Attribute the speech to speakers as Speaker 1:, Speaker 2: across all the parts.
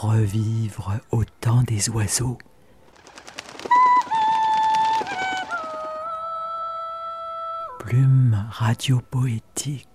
Speaker 1: revivre au temps des oiseaux. Plume radiopoétique.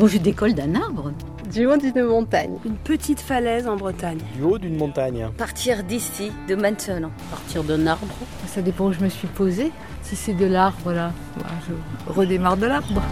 Speaker 2: Bon, je décolle d'un arbre.
Speaker 3: Du haut d'une montagne.
Speaker 4: Une petite falaise en Bretagne.
Speaker 5: Du haut d'une montagne.
Speaker 2: Partir d'ici, de maintenant.
Speaker 3: Partir d'un arbre.
Speaker 6: Ça dépend où je me suis posée. Si c'est de l'arbre là, je redémarre de l'arbre.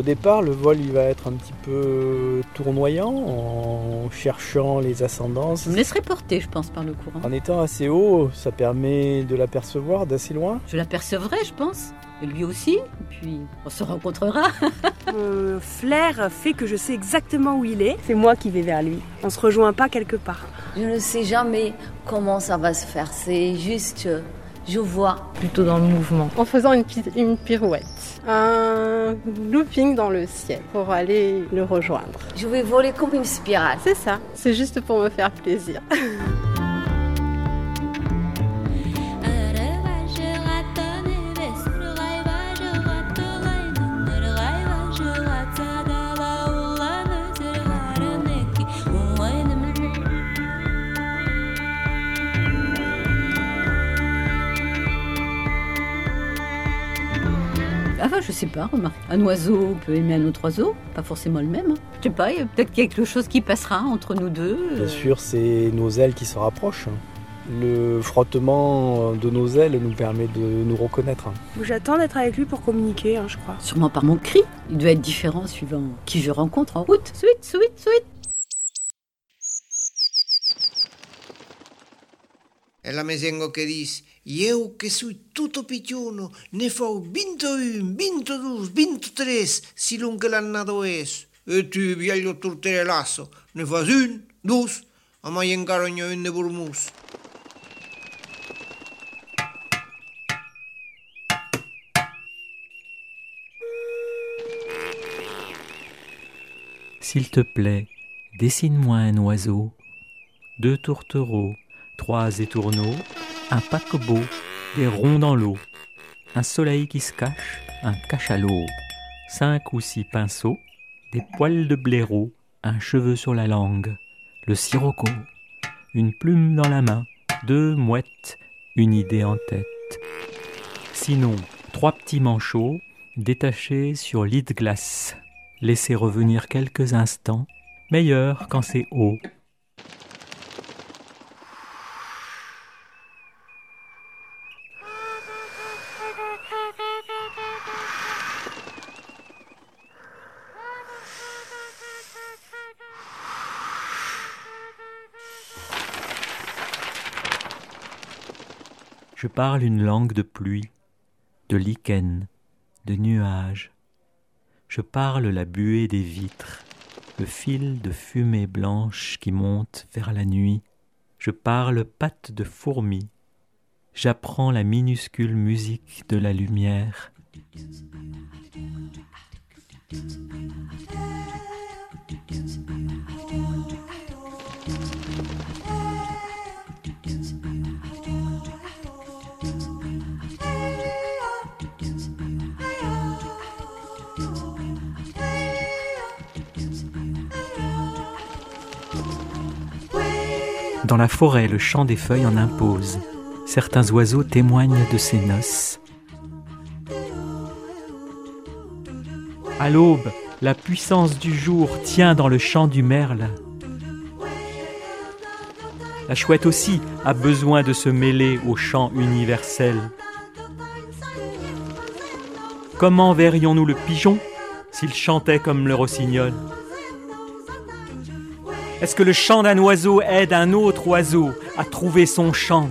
Speaker 5: Au départ, le vol il va être un petit peu tournoyant en cherchant les ascendances.
Speaker 2: Je me laisserai porter, je pense, par le courant.
Speaker 5: En étant assez haut, ça permet de l'apercevoir d'assez loin.
Speaker 2: Je l'apercevrai, je pense. Et lui aussi. Et puis, on se rencontrera.
Speaker 4: Mon flair fait que je sais exactement où il est. C'est moi qui vais vers lui. On se rejoint pas quelque part.
Speaker 7: Je ne sais jamais comment ça va se faire. C'est juste, je vois.
Speaker 6: Plutôt dans le mouvement.
Speaker 3: En faisant une, une pirouette. Un looping dans le ciel pour aller le rejoindre.
Speaker 7: Je vais voler comme une spirale.
Speaker 3: C'est ça. C'est juste pour me faire plaisir.
Speaker 2: Enfin, je sais pas, remarque. Un oiseau peut aimer un autre oiseau, pas forcément le même. hein. Je sais pas, il y a peut-être quelque chose qui passera entre nous deux.
Speaker 5: Bien
Speaker 2: euh,
Speaker 5: sûr, c'est nos ailes qui se rapprochent. Le frottement de nos ailes nous permet de nous reconnaître.
Speaker 4: J'attends d'être avec lui pour communiquer, hein, je crois.
Speaker 2: Sûrement par mon cri. Il doit être différent suivant qui je rencontre en route. Suite, suite, suite.
Speaker 8: È la mesengo che dice, io che sui tutto picciuno, ne vinto due, vinto tre, si lungo l'annato es. E tu, vieglio turtere lasso, ne fas un, dus, a mai ingarogno un ne burmus.
Speaker 1: S'il te plaît, dessine-moi un oiseau, deux tourtereaux, trois étourneaux, un paquebot, des ronds dans l'eau, un soleil qui se cache, un cachalot, cinq ou six pinceaux, des poils de blaireau, un cheveu sur la langue, le sirocco, une plume dans la main, deux mouettes, une idée en tête. Sinon, trois petits manchots détachés sur lit de glace. Laissez revenir quelques instants, meilleur quand c'est haut. Je parle une langue de pluie, de lichen, de nuages. Je parle la buée des vitres, le fil de fumée blanche qui monte vers la nuit. Je parle pattes de fourmis. J'apprends la minuscule musique de la lumière. Dans la forêt, le chant des feuilles en impose. Certains oiseaux témoignent de ces noces. À l'aube, la puissance du jour tient dans le chant du merle. La chouette aussi a besoin de se mêler au chant universel. Comment verrions-nous le pigeon s'il chantait comme le rossignol? Est-ce que le chant d'un oiseau aide un autre oiseau à trouver son chant?